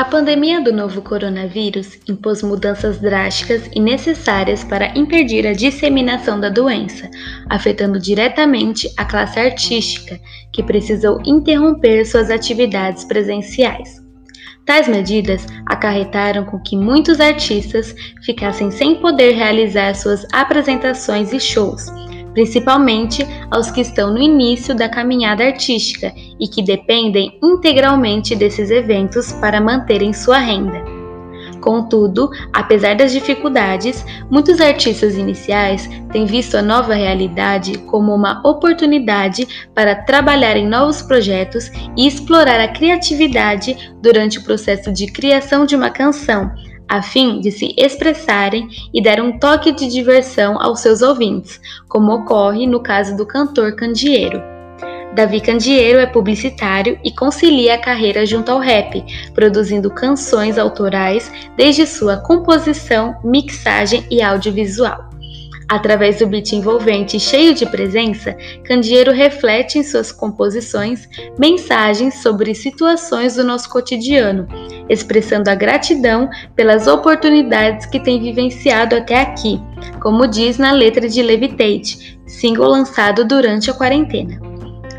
A pandemia do novo coronavírus impôs mudanças drásticas e necessárias para impedir a disseminação da doença, afetando diretamente a classe artística, que precisou interromper suas atividades presenciais. Tais medidas acarretaram com que muitos artistas ficassem sem poder realizar suas apresentações e shows, principalmente aos que estão no início da caminhada artística e que dependem integralmente desses eventos para manterem sua renda. Contudo, apesar das dificuldades, muitos artistas iniciais têm visto a nova realidade como uma oportunidade para trabalhar em novos projetos e explorar a criatividade durante o processo de criação de uma canção, a fim de se expressarem e dar um toque de diversão aos seus ouvintes, como ocorre no caso do cantor Candeeiro. Davi Candeeiro é publicitário e concilia a carreira junto ao rap, produzindo canções autorais desde sua composição, mixagem e audiovisual. Através do beat envolvente e cheio de presença, Candeeiro reflete em suas composições mensagens sobre situações do nosso cotidiano, expressando a gratidão pelas oportunidades que tem vivenciado até aqui, como diz na letra de Levitate, single lançado durante a quarentena.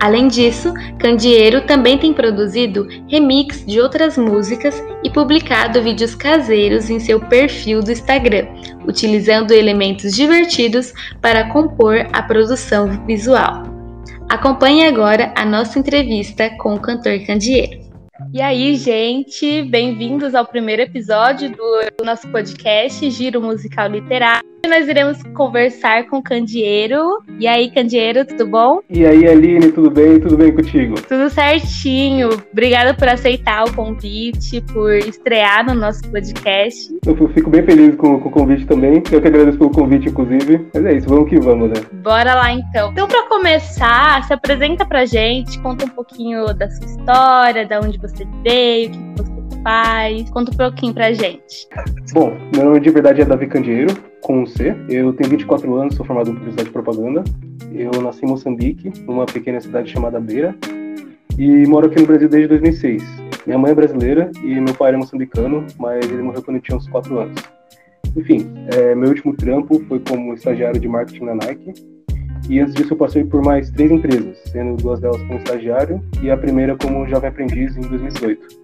Além disso, Candeeiro também tem produzido remix de outras músicas e publicado vídeos caseiros em seu perfil do Instagram, utilizando elementos divertidos para compor a produção visual. Acompanhe agora a nossa entrevista com o cantor Candeeiro. E aí, gente, bem-vindos ao primeiro episódio do nosso podcast Giro Musical Literário. Nós iremos conversar com o Candeeiro. E aí, Candeeiro, tudo bom? E aí, Aline, tudo bem? Tudo bem contigo? Tudo certinho. Obrigada por aceitar o convite, por estrear no nosso podcast. Eu fico bem feliz com, com o convite também. Eu que agradeço pelo convite, inclusive. Mas é isso, vamos que vamos, né? Bora lá então. Então, para começar, se apresenta pra gente, conta um pouquinho da sua história, da onde você veio, o que você faz. Conta um pouquinho pra gente. Bom, meu nome de verdade é Davi Candeeiro, com um C. Eu tenho 24 anos, sou formado em publicidade e propaganda. Eu nasci em Moçambique, numa pequena cidade chamada Beira, e moro aqui no Brasil desde 2006. Minha mãe é brasileira e meu pai é moçambicano, mas ele morreu quando eu tinha uns 4 anos. Enfim, é, meu último trampo foi como estagiário de marketing na Nike. E antes disso eu passei por mais três empresas, sendo duas delas como estagiário e a primeira como jovem aprendiz em 2018.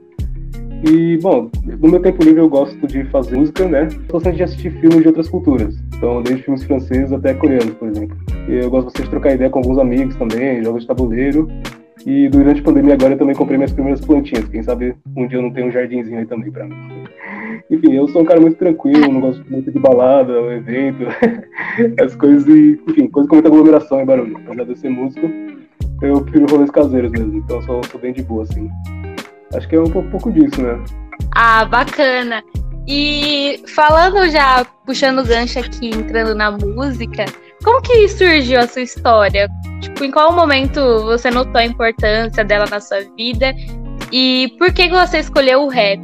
E, bom, no meu tempo livre eu gosto de fazer música, né? Gosto de assistir filmes de outras culturas. Então, desde filmes franceses até coreanos, por exemplo. Eu gosto bastante de trocar ideia com alguns amigos também, jogos de tabuleiro. E durante a pandemia agora eu também comprei minhas primeiras plantinhas. Quem sabe um dia eu não tenho um jardinzinho aí também pra mim. Enfim, eu sou um cara muito tranquilo, não gosto muito de balada, evento, as coisas e, enfim, coisa com muita aglomeração e barulho. Apesar de eu ser músico, eu prefiro rolês caseiros mesmo, então eu sou, sou bem de boa, assim. Acho que é um pouco disso, né? Ah, bacana. E falando já, puxando o gancho aqui, entrando na música, como que surgiu a sua história? Tipo, em qual momento você notou a importância dela na sua vida? E por que você escolheu o rap?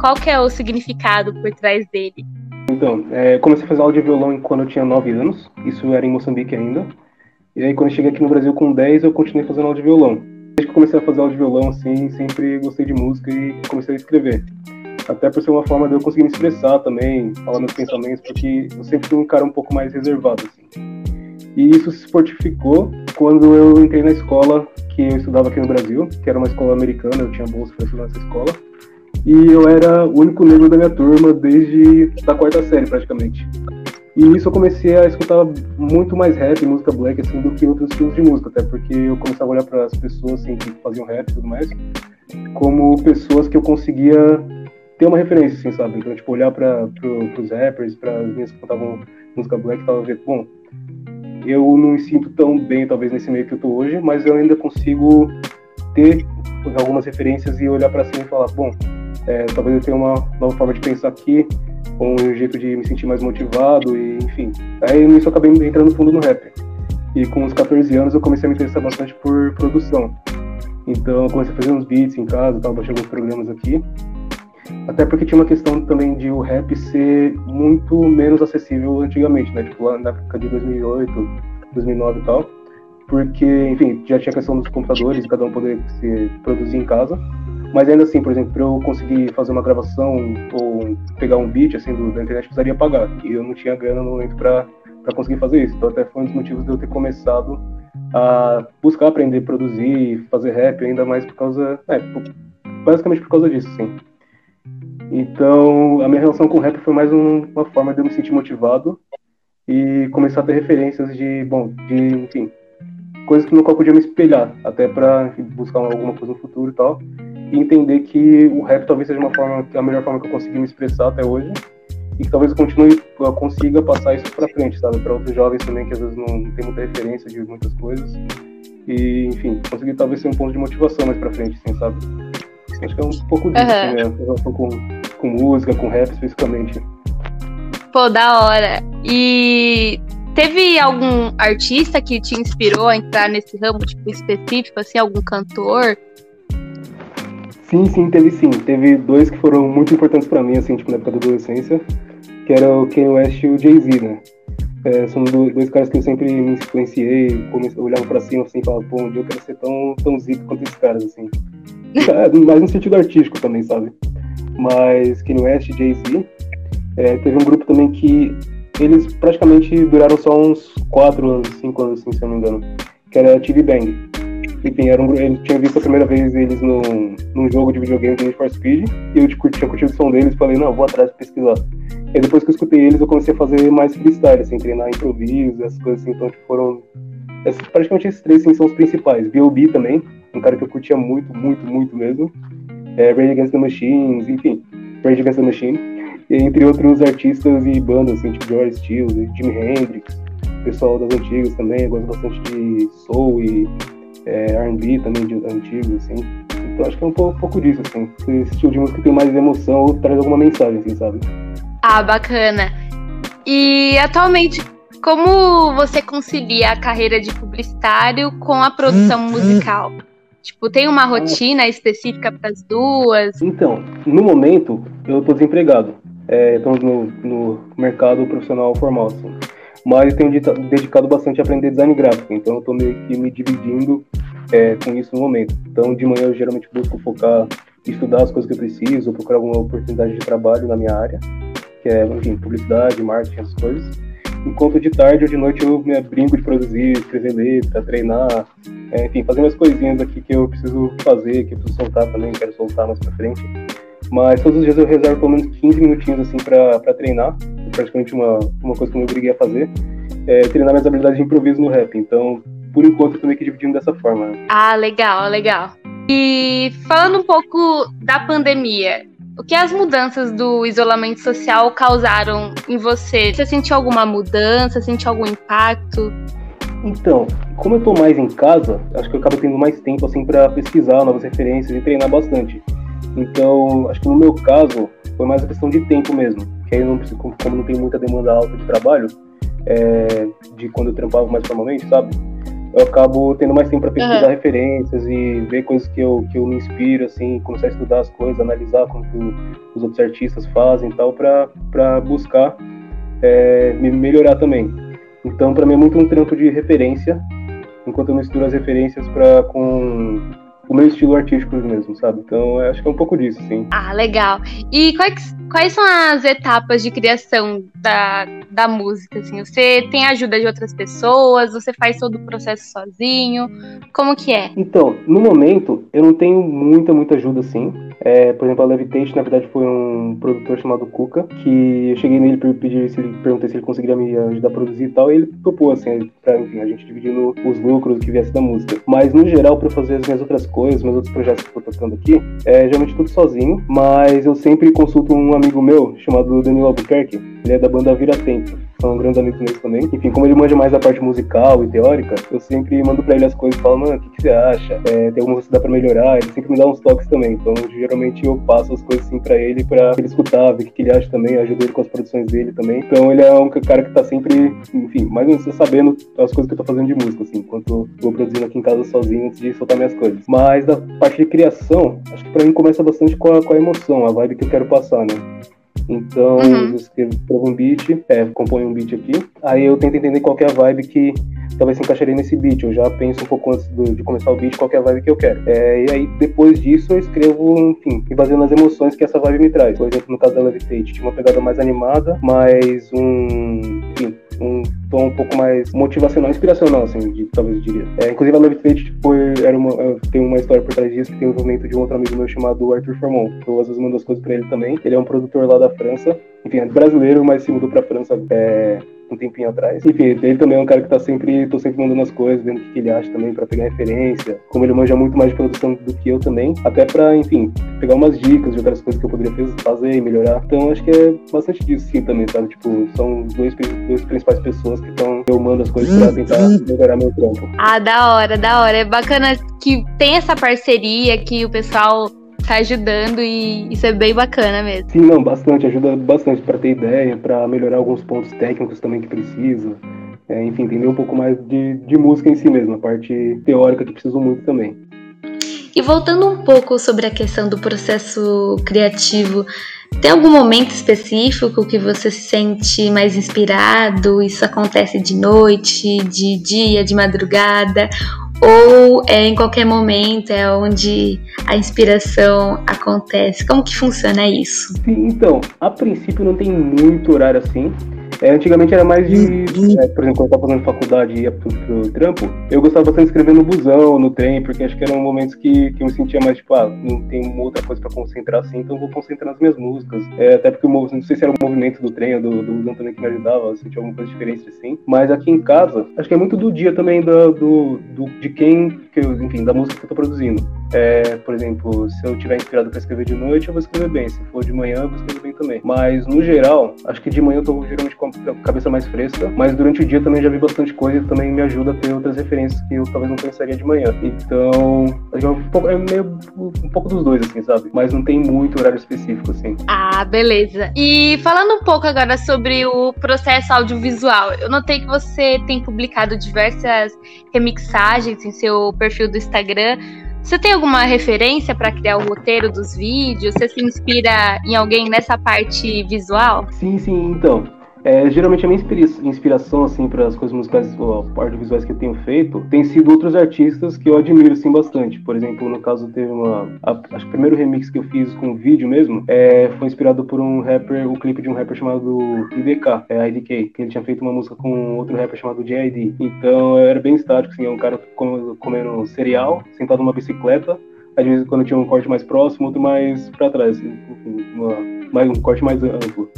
Qual que é o significado por trás dele? Então, é, comecei a fazer aula de violão quando eu tinha 9 anos. Isso era em Moçambique ainda. E aí, quando eu cheguei aqui no Brasil com 10, eu continuei fazendo aula de violão. Desde que eu comecei a fazer aula de violão, assim, sempre gostei de música e comecei a escrever. Até por ser uma forma de eu conseguir me expressar também, falar meus pensamentos, porque eu sempre fui um cara um pouco mais reservado, assim. E isso se fortificou quando eu entrei na escola que eu estudava aqui no Brasil, que era uma escola americana, eu tinha bolsa para estudar nessa escola. E eu era o único negro da minha turma desde a quarta série, praticamente. E nisso eu comecei a escutar muito mais rap, música black, assim, do que outros estilos de música, até porque eu começava a olhar para as pessoas, assim, que faziam rap e tudo mais, como pessoas que eu conseguia ter uma referência, assim, sabe? Então, tipo, olhar para pro, os rappers, para as minhas que cantavam música black e tal, bom, eu não me sinto tão bem, talvez, nesse meio que eu tô hoje, mas eu ainda consigo ter algumas referências e olhar para cima e falar, bom, é, talvez eu tenha uma nova forma de pensar aqui, com um jeito de me sentir mais motivado e enfim. Aí nisso eu acabei entrando fundo no rap. E com uns 14 anos eu comecei a me interessar bastante por produção. Então eu comecei a fazer uns beats em casa, tal, baixei alguns programas aqui. Até porque tinha uma questão também de o rap ser muito menos acessível antigamente, né? Tipo, lá na época de 2008, 2009 e tal. Porque, enfim, já tinha a questão dos computadores, cada um poder se produzir em casa. Mas ainda assim, por exemplo, para eu conseguir fazer uma gravação ou pegar um beat assim do, da internet, precisaria pagar. E eu não tinha grana no momento para conseguir fazer isso. Então até foi um dos motivos de eu ter começado a buscar aprender produzir, fazer rap, ainda mais por causa. É, basicamente por causa disso, sim. Então, a minha relação com o rap foi mais um, uma forma de eu me sentir motivado e começar a ter referências de, bom, de, enfim, coisas no qual podia me espelhar, até para buscar alguma coisa no futuro e tal, e entender que o rap talvez seja uma forma, a melhor forma que eu consegui me expressar até hoje, e que talvez eu continue, eu consiga passar isso para frente, sabe, para outros jovens também que às vezes não tem muita referência de muitas coisas, e, enfim, conseguir talvez ser um ponto de motivação mais para frente, assim, sabe? Acho que é um pouco disso, uhum. né, relação com, com música, com rap especificamente. Pô, da hora. E Teve algum artista que te inspirou a entrar nesse ramo tipo, específico, assim, algum cantor? Sim, sim, teve sim. Teve dois que foram muito importantes para mim, assim, tipo, na época da adolescência, que era o Kanye West e o Jay-Z, né? É, são dois caras que eu sempre me influenciei, comecei, olhava pra cima assim e falava, pô, um dia eu quero ser tão, tão zico quanto esses caras, assim. É, mais no sentido artístico também, sabe? Mas Kanye West e Jay-Z, é, teve um grupo também que eles praticamente duraram só uns 4 5 anos, assim, se eu não me engano. Que era TV Bang. Enfim, era um, eu tinha visto a primeira vez eles num, num jogo de videogame de Need for Speed, e eu tipo, tinha curtido o som deles e falei, não, vou atrás pesquisar. E depois que eu escutei eles, eu comecei a fazer mais freestyle, assim, treinar improviso, essas coisas assim, então tipo, foram. Esses, praticamente esses três assim, são os principais. B.O.B. também, um cara que eu curtia muito, muito, muito mesmo. É, Rage Against the Machines, enfim, Rage Against the Machine entre outros artistas e bandas, assim, tipo George Stills, Jimi Hendrix, pessoal das antigas também, eu gosto bastante de soul e é, R&B também de antigos, assim. Então acho que é um pouco, um pouco disso, assim. Esse estilo de música que tem mais emoção ou traz alguma mensagem, assim, sabe? Ah, bacana. E atualmente, como você concilia a carreira de publicitário com a produção hum, hum. musical? Tipo, tem uma rotina específica para as duas? Então, no momento, eu tô desempregado é, estamos no, no mercado profissional formal, assim. Mas tenho dedicado bastante a aprender design gráfico, então eu estou meio que me dividindo é, com isso no momento. Então, de manhã eu geralmente busco focar estudar as coisas que eu preciso, procurar alguma oportunidade de trabalho na minha área, que é, enfim, publicidade, marketing, essas coisas. Enquanto de tarde ou de noite eu me brinco de produzir, escrever letra, treinar, é, enfim, fazer umas coisinhas aqui que eu preciso fazer, que eu preciso soltar também, quero soltar mais pra frente. Mas todos os dias eu reservo pelo menos 15 minutinhos assim para treinar. É praticamente uma, uma coisa que eu me obriguei a fazer. É treinar minhas habilidades de improviso no rap. Então, por enquanto, eu tô meio que dividindo dessa forma. Ah, legal, legal. E falando um pouco da pandemia, o que as mudanças do isolamento social causaram em você? Você sentiu alguma mudança? Sentiu algum impacto? Então, como eu tô mais em casa, acho que eu acabo tendo mais tempo assim para pesquisar novas referências e treinar bastante. Então, acho que no meu caso, foi mais a questão de tempo mesmo. Que aí, não, como não tem muita demanda alta de trabalho, é, de quando eu trampava mais formalmente, sabe? Eu acabo tendo mais tempo para pesquisar uhum. referências e ver coisas que eu, que eu me inspiro, assim, começar a estudar as coisas, analisar como que os outros artistas fazem e tal, para buscar é, me melhorar também. Então, para mim é muito um trampo de referência, enquanto eu misturo as referências pra, com o meu estilo artístico mesmo, sabe? Então acho que é um pouco disso, sim. Ah, legal. E quais, quais são as etapas de criação da, da música? Assim? Você tem ajuda de outras pessoas? Você faz todo o processo sozinho? Como que é? Então, no momento, eu não tenho muita, muita ajuda, assim. É, por exemplo, a Levitation, na verdade, foi um produtor chamado Kuka, que eu cheguei nele para pedir se ele perguntei se ele conseguiria me ajudar a produzir e tal, e ele propôs, assim, pra, enfim, a gente dividindo os lucros que viesse da música. Mas, no geral, para fazer as minhas outras coisas, meus outros projetos que eu tô tocando aqui, é geralmente tudo sozinho, mas eu sempre consulto um amigo meu chamado Danilo Albuquerque, ele é da banda Vira Tempo são grandes amigos meus também. Enfim, como ele manja mais da parte musical e teórica, eu sempre mando pra ele as coisas e falo, mano, o que, que, você acha? É, tem alguma coisa que dá pra melhorar? Ele sempre me dá uns toques também. Então, geralmente eu passo as coisas assim pra ele, pra ele escutar, ver o que, que ele acha também, ajudo ele com as produções dele também. Então, ele é um cara que tá sempre, enfim, mais ou menos sabendo as coisas que eu tô fazendo de música, assim, enquanto vou produzindo aqui em casa sozinho antes de soltar minhas coisas. Mas da parte de criação, acho que pra mim começa bastante com a, com a emoção, a vibe que eu quero passar, né? Então, uhum. eu escrevo, um beat, é, componho um beat aqui, aí eu tento entender qual é a vibe que talvez se encaixaria nesse beat. Eu já penso um pouco antes do, de começar o beat qual é a vibe que eu quero. É, e aí, depois disso, eu escrevo, enfim, baseando nas emoções que essa vibe me traz. Por exemplo, no caso da Levitate, tinha uma pegada mais animada, mais um, enfim, um tom um pouco mais motivacional, inspiracional, assim, de, talvez eu diria. É, inclusive a Levitate tipo, era uma, tem uma história por trás disso, que tem um movimento de um outro amigo meu chamado Arthur Formon. Eu às vezes mando as coisas pra ele também. Ele é um produtor lá da França, enfim, é brasileiro, mas se mudou pra França é, um tempinho atrás. Enfim, ele também é um cara que tá sempre, tô sempre mandando as coisas, vendo o que ele acha também, para pegar referência. Como ele manja muito mais de produção do que eu também, até para, enfim, pegar umas dicas de outras coisas que eu poderia fazer e melhorar. Então acho que é bastante disso sim também, sabe? Tipo, são dois, duas principais pessoas que estão eu mando as coisas para tentar melhorar meu trampo. Ah, da hora, da hora. É bacana que tem essa parceria, que o pessoal tá ajudando e isso é bem bacana mesmo. Sim, não, bastante, ajuda bastante para ter ideia, para melhorar alguns pontos técnicos também que precisa. É, enfim, entender um pouco mais de, de música em si mesmo, a parte teórica que preciso muito também. E voltando um pouco sobre a questão do processo criativo, tem algum momento específico que você se sente mais inspirado? Isso acontece de noite, de dia, de madrugada? Ou é em qualquer momento é onde a inspiração acontece? Como que funciona isso? Então, a princípio não tem muito horário assim. É, antigamente era mais de. É, por exemplo, quando eu estava fazendo faculdade e ia pro, pro trampo, eu gostava bastante de escrever no busão, no trem, porque acho que eram momentos que, que eu me sentia mais tipo, ah, não tem outra coisa para concentrar assim, então eu vou concentrar nas minhas músicas. É, até porque não sei se era o movimento do trem ou do, do busão também que me ajudava, eu sentia alguma coisa diferente assim. Mas aqui em casa, acho que é muito do dia também do, do, do de quem, que eu, enfim, da música que eu tô produzindo. É, por exemplo, se eu tiver inspirado para escrever de noite, eu vou escrever bem. Se for de manhã, eu vou escrever bem também. Mas, no geral, acho que de manhã eu tô geralmente com a cabeça mais fresca. Mas durante o dia também já vi bastante coisa e também me ajuda a ter outras referências que eu talvez não pensaria de manhã. Então, é, meio um pouco dos dois, assim, sabe? Mas não tem muito horário específico, assim. Ah, beleza. E falando um pouco agora sobre o processo audiovisual, eu notei que você tem publicado diversas remixagens em seu perfil do Instagram. Você tem alguma referência para criar o roteiro dos vídeos? Você se inspira em alguém nessa parte visual? Sim, sim, então. É, geralmente a minha inspiração assim para as coisas musicais ou audiovisuais que eu tenho feito tem sido outros artistas que eu admiro assim bastante. Por exemplo, no caso teve uma, a, acho que o primeiro remix que eu fiz com vídeo mesmo é, foi inspirado por um rapper, o clipe de um rapper chamado IDK, é IDK, que ele tinha feito uma música com outro rapper chamado JID. Então era bem estático, assim, é um cara comendo cereal, sentado numa bicicleta. Às vezes quando tinha um corte mais próximo, outro mais para trás, assim, uma, mais um corte mais amplo.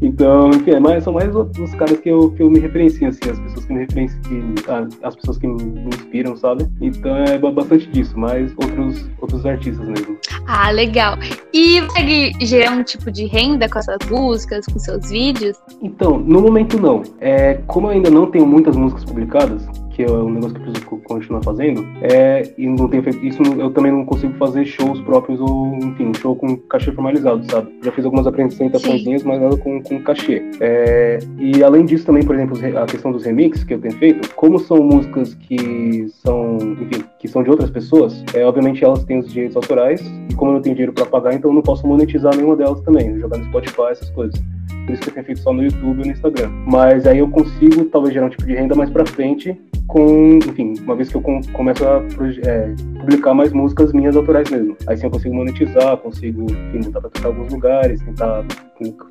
Então, enfim, é mais, são mais os caras que eu, que eu me referencio, assim, as pessoas que me referenciam, as pessoas que me, me inspiram, sabe? Então é bastante disso, mas outros, outros artistas mesmo. Ah, legal. E consegue gerar um tipo de renda com essas músicas, com seus vídeos? Então, no momento não. É, como eu ainda não tenho muitas músicas publicadas, que é um negócio que eu preciso continuar fazendo, é, e não tenho feito isso, eu também não consigo fazer shows próprios ou, enfim, show com cachê formalizado, sabe? Já fiz algumas apresentações, mas nada com, com cachê. É, e além disso também, por exemplo, a questão dos remixes que eu tenho feito, como são músicas que são, enfim, que são de outras pessoas, é, obviamente elas têm os direitos autorais, e como eu não tenho dinheiro para pagar, então eu não posso monetizar nenhuma delas também, jogar no Spotify, essas coisas. Por isso que eu tenho feito só no YouTube e no Instagram. Mas aí eu consigo, talvez, gerar um tipo de renda mais pra frente, com, enfim, uma vez que eu começo a é, publicar mais músicas minhas autorais mesmo. Aí sim eu consigo monetizar, consigo, enfim, tentar pra tocar alguns lugares, tentar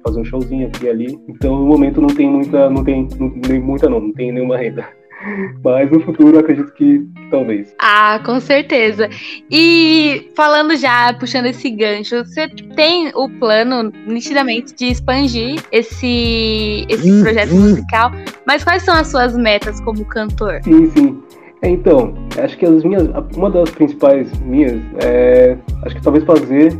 fazer um showzinho aqui e ali. Então, no momento não tem muita, não tem, não, nem muita não, não tem nenhuma renda. Mas no futuro acredito que, que, talvez. Ah, com certeza. E falando já, puxando esse gancho, você tem o plano nitidamente de expandir esse, esse hum, projeto hum. musical, mas quais são as suas metas como cantor? Sim, sim. Então, acho que as minhas, uma das principais minhas é, acho que talvez fazer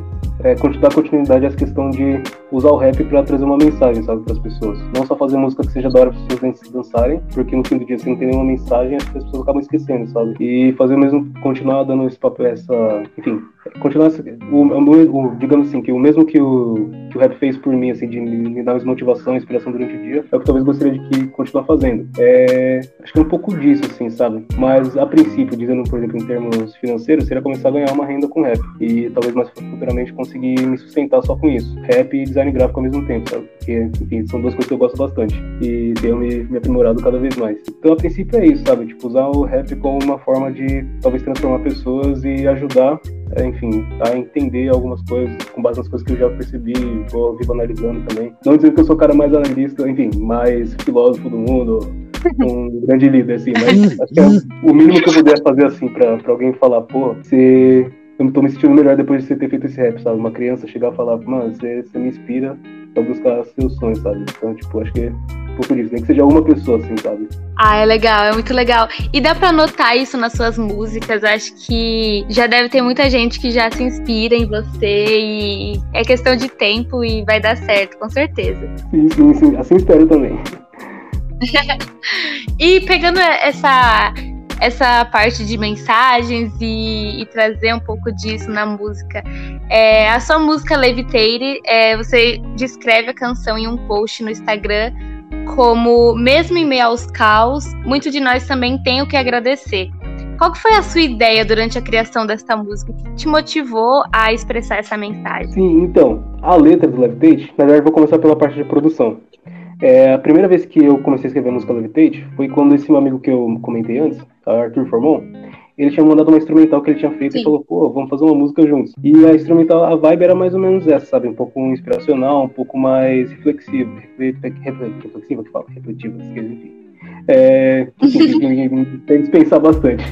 é, dar continuidade a essa questão de usar o rap para trazer uma mensagem, sabe, para as pessoas. Não só fazer música que seja da hora para as pessoas dançarem, porque no fim do dia, se não tem nenhuma mensagem, as pessoas acabam esquecendo, sabe? E fazer mesmo, continuar dando esse papel, essa, enfim, continuar o, o, digamos assim, que o mesmo que o, que o rap fez por mim, assim, de me, dar mais motivação, inspiração durante o dia, é o que talvez gostaria de que continuar fazendo. É, acho que é um pouco disso, assim, sabe? Mas a princípio, dizendo, por exemplo, em termos financeiros, seria começar a ganhar uma renda com rap e talvez mais futuramente conseguir me sustentar só com isso. Rap e design gráfico ao mesmo tempo, sabe? Porque, enfim, são duas coisas que eu gosto bastante e tenho me, me aprimorado cada vez mais. Então, a princípio é isso, sabe? Tipo, usar o rap como uma forma de talvez transformar pessoas e ajudar enfim, a entender algumas coisas com base nas coisas que eu já percebi, vou vivo analisando também. Não dizendo que eu sou o cara mais analista, enfim, mais filósofo do mundo, um grande líder, assim, mas acho que é o mínimo que eu puder fazer, assim, pra, pra alguém falar, pô, você. Eu tô me sentindo melhor depois de você ter feito esse rap, sabe? Uma criança chegar a falar, mano, você, você me inspira pra buscar seus sonhos, sabe? Então, tipo, acho que é pouco disso, nem que seja uma pessoa, assim, sabe? Ah, é legal, é muito legal. E dá pra notar isso nas suas músicas. Acho que já deve ter muita gente que já se inspira em você e é questão de tempo e vai dar certo, com certeza. Sim, sim, sim. Assim espero também. e pegando essa essa parte de mensagens e, e, trazer um pouco disso na música. É, a sua música Levitate, é, você descreve a canção em um post no Instagram como mesmo em meio aos caos, muito de nós também tem o que agradecer. Qual que foi a sua ideia durante a criação desta música? O que te motivou a expressar essa mensagem? Sim, então, a letra do Levitate, na verdade vou começar pela parte de produção. É, a primeira vez que eu comecei a escrever a música Levitate foi quando esse meu amigo que eu comentei antes, Arthur Formon, ele tinha mandado uma instrumental que ele tinha feito Sim. e falou, pô, vamos fazer uma música juntos. E a instrumental, a vibe era mais ou menos essa, sabe? Um pouco inspiracional, um pouco mais reflexiva, reflexiva que fala, refletiva, enfim. É, tem que pensar bastante.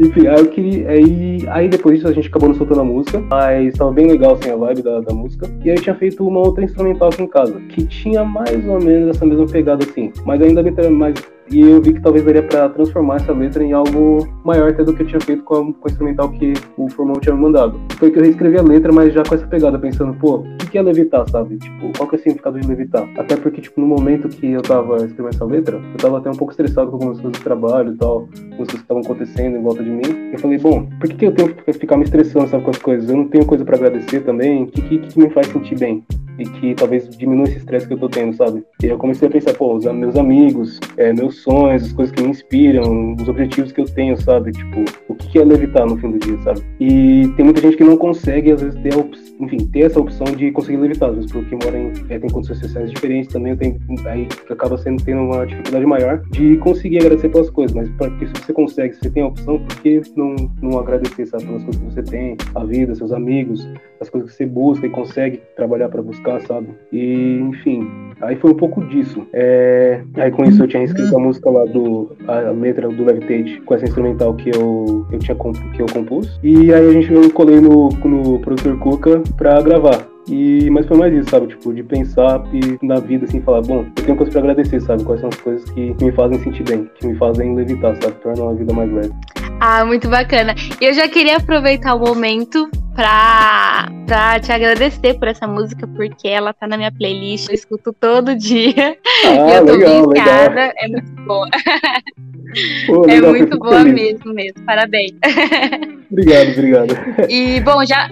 Enfim, aí eu queria. Aí, aí depois disso a gente acabou não soltando a música, mas tava bem legal assim a vibe da, da música. E aí eu tinha feito uma outra instrumental aqui em casa, que tinha mais ou menos essa mesma pegada assim, mas ainda bem mais e eu vi que talvez daria para transformar essa letra em algo maior até do que eu tinha feito com, a, com o instrumental que o Formão tinha me mandado. Foi que eu reescrevi a letra, mas já com essa pegada, pensando, pô, o que é levitar, sabe? Tipo, qual que é o significado de levitar? Até porque, tipo, no momento que eu tava escrevendo essa letra, eu tava até um pouco estressado com algumas coisas do trabalho e tal, coisas que estavam acontecendo em volta de mim. Eu falei, bom, por que, que eu tenho que ficar me estressando, sabe, com as coisas? Eu não tenho coisa para agradecer também? O que, que, que me faz sentir bem? e que talvez diminua esse estresse que eu tô tendo, sabe? E eu comecei a pensar, pô, os meus amigos, é, meus sonhos, as coisas que me inspiram, os objetivos que eu tenho, sabe? Tipo, o que é levitar no fim do dia, sabe? E tem muita gente que não consegue, às vezes, ter, enfim, ter essa opção de conseguir levitar, às vezes, porque mora em, é, tem condições sociais diferentes também, tem, aí acaba sendo tendo uma dificuldade maior de conseguir agradecer pelas coisas, mas porque se você consegue, se você tem a opção, por que não, não agradecer, sabe, pelas coisas que você tem, a vida, seus amigos, as coisas que você busca e consegue trabalhar para buscar, sabe? E, enfim, aí foi um pouco disso. É... Aí com isso eu tinha escrito a música lá do. a letra do Levitate com essa instrumental que eu, eu tinha que eu compus. E aí a gente eu colei no, no produtor Cuca pra gravar. E, mas foi mais isso, sabe? Tipo, de pensar e na vida, assim, falar, bom, eu tenho coisas pra agradecer, sabe? Quais são as coisas que me fazem sentir bem, que me fazem levitar, sabe? Tornam a vida mais leve. Ah, muito bacana. Eu já queria aproveitar o momento pra, pra te agradecer por essa música, porque ela tá na minha playlist, eu escuto todo dia. Ah, e eu tô legal, viciada, legal. é muito boa. Pô, é muito boa feliz. mesmo, mesmo. Parabéns. Obrigado, obrigado. E, bom, já,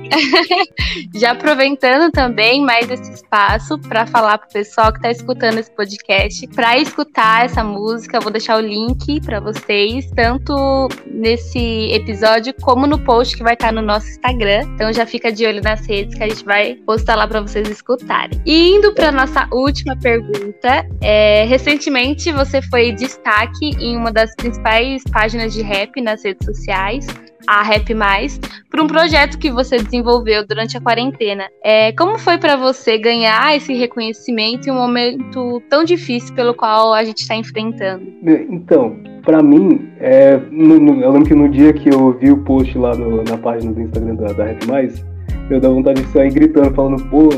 já aproveitando também mais esse espaço para falar pro pessoal que está escutando esse podcast, para escutar essa música, vou deixar o link para vocês, tanto nesse episódio como no post que vai estar tá no nosso Instagram. Então já fica de olho nas redes que a gente vai postar lá para vocês escutarem. E indo para nossa última pergunta, é, recentemente você foi destaque em uma das principais páginas de rap nas redes sociais a Rap Mais, para um projeto que você desenvolveu durante a quarentena. É, como foi para você ganhar esse reconhecimento em um momento tão difícil pelo qual a gente está enfrentando? Então, para mim, é, no, no, eu lembro que no dia que eu vi o post lá no, na página do Instagram da, da Rap Mais, eu dava vontade de sair gritando, falando, pô,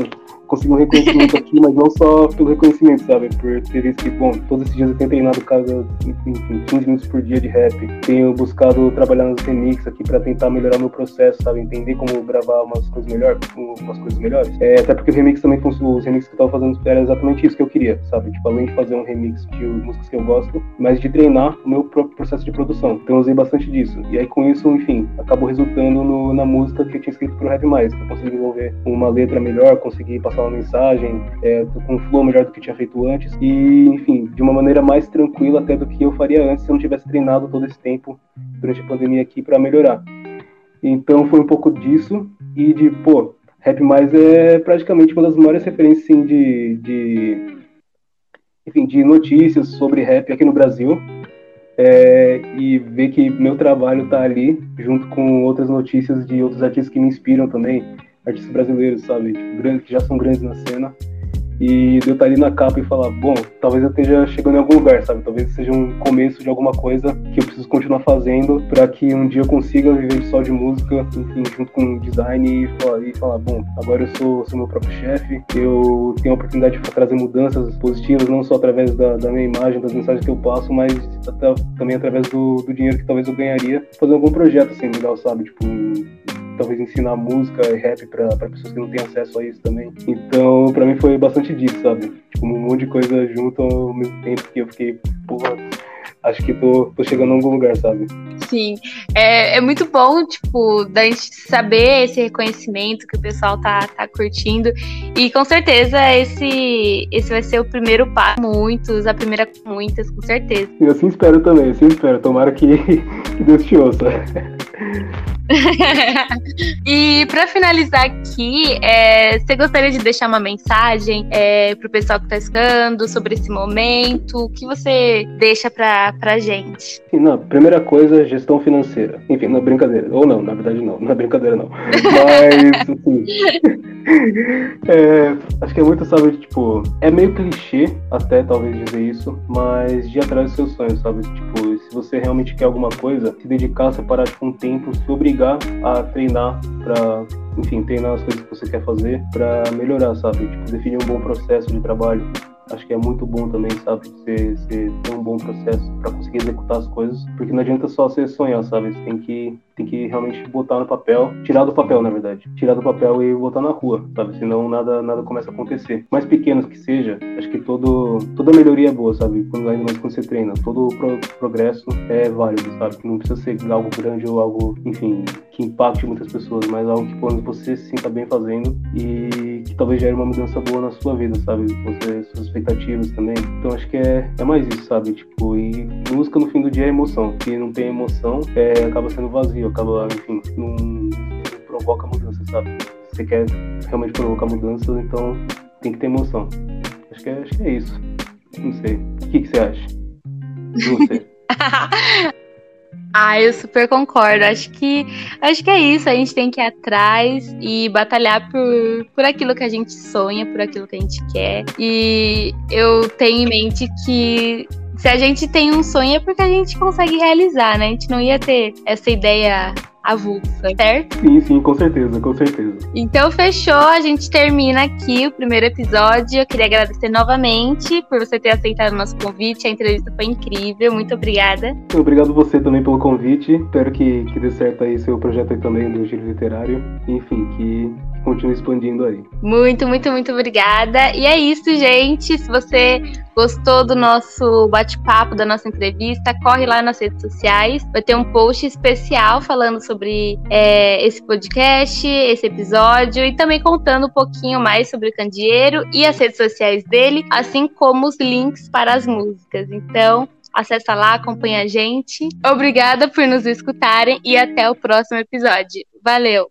consegui um reconhecimento aqui, mas não só pelo reconhecimento, sabe? Por ter visto que, bom, todos esses dias eu tenho treinado cada, enfim, 15 minutos por dia de rap. Tenho buscado trabalhar nos remixes aqui para tentar melhorar meu processo, sabe? Entender como gravar umas coisas melhores, umas coisas melhores. É, até porque os remixes também, os remixes que eu tava fazendo era exatamente isso que eu queria, sabe? Tipo, além de fazer um remix de músicas que eu gosto, mas de treinar o meu próprio processo de produção. Então eu usei bastante disso. E aí com isso, enfim, acabou resultando no, na música que eu tinha escrito pro Rap Mais. Eu consegui desenvolver uma letra melhor, consegui passar uma mensagem é, com um flow melhor do que tinha feito antes. E, enfim, de uma maneira mais tranquila até do que eu faria antes se eu não tivesse treinado todo esse tempo durante a pandemia aqui para melhorar. Então foi um pouco disso e de, pô, Rap Mais é praticamente uma das maiores referências sim, de, de, enfim, de notícias sobre rap aqui no Brasil. É, e ver que meu trabalho está ali, junto com outras notícias de outros artistas que me inspiram também, artistas brasileiros, sabe, tipo, que já são grandes na cena e eu estar ali na capa e falar, bom, talvez eu esteja chegando em algum lugar, sabe? Talvez seja um começo de alguma coisa que eu preciso continuar fazendo para que um dia eu consiga viver só de música, enfim, junto com design e falar, e falar bom, agora eu sou, sou meu próprio chefe, eu tenho a oportunidade de trazer mudanças positivas, não só através da, da minha imagem, das mensagens que eu passo, mas até, também através do, do dinheiro que talvez eu ganharia fazendo algum projeto assim legal, sabe? Tipo, talvez ensinar música e rap para pessoas que não têm acesso a isso também. Então, para mim foi bastante disso, sabe? Tipo, um monte de coisa junto ao mesmo tempo que eu fiquei, porra, acho que tô, tô chegando a algum lugar, sabe? Sim, é, é muito bom, tipo, da gente saber esse reconhecimento que o pessoal tá, tá curtindo. E com certeza esse, esse vai ser o primeiro passo, muitos, a primeira com muitas, com certeza. Eu assim espero também, assim espero. Tomara que, que Deus te ouça. e para finalizar aqui, é, você gostaria de deixar uma mensagem é, para o pessoal que está escutando sobre esse momento? O que você deixa para a gente? Não, primeira coisa, gestão financeira. Enfim, não é brincadeira. Ou não, na verdade não. Não é brincadeira não. Mas, assim, é, acho que é muito, sabe, tipo, é meio clichê até talvez dizer isso, mas de atrás dos seus sonhos, sabe? Tipo, se você realmente quer alguma coisa, se dedicar, separar tipo, um tempo, se obrigar a treinar para, enfim, treinar as coisas que você quer fazer para melhorar, sabe? Tipo, definir um bom processo de trabalho acho que é muito bom também, sabe? Você, você ter um bom processo para conseguir executar as coisas, porque não adianta só você sonhar, sabe? Você tem que, tem que realmente botar no papel, tirar do papel, na verdade, tirar do papel e botar na rua, sabe? Senão nada, nada começa a acontecer. Mais pequenos que seja, acho que todo, toda melhoria é boa, sabe? Quando, ainda mais quando você treina, todo pro, progresso é válido, sabe? Não precisa ser algo grande ou algo, enfim, que impacte muitas pessoas, mas algo que quando você se sinta bem fazendo e que talvez gere uma mudança boa na sua vida, sabe? Suas expectativas também. Então acho que é, é mais isso, sabe? Tipo, e música no fim do dia é emoção. Se não tem emoção, é, acaba sendo vazio, acaba, enfim, não, não provoca mudança, sabe? Se você quer realmente provocar mudanças, então tem que ter emoção. Acho que é, acho que é isso. Não sei. O que, que você acha? Não sei. Ah, eu super concordo. Acho que acho que é isso. A gente tem que ir atrás e batalhar por, por aquilo que a gente sonha, por aquilo que a gente quer. E eu tenho em mente que se a gente tem um sonho é porque a gente consegue realizar, né? A gente não ia ter essa ideia avulsa, certo? Sim, sim, com certeza, com certeza. Então fechou, a gente termina aqui o primeiro episódio. Eu queria agradecer novamente por você ter aceitado o nosso convite. A entrevista foi incrível, muito obrigada. Obrigado você também pelo convite. Espero que, que dê certo aí seu projeto aí também do Giro Literário. Enfim, que continue expandindo aí. Muito, muito, muito obrigada. E é isso, gente. Se você gostou do nosso bate-papo, da nossa entrevista, corre lá nas redes sociais. Vai ter um post especial falando sobre é, esse podcast, esse episódio e também contando um pouquinho mais sobre o Candeeiro e as redes sociais dele, assim como os links para as músicas. Então, acessa lá, acompanha a gente. Obrigada por nos escutarem e até o próximo episódio. Valeu!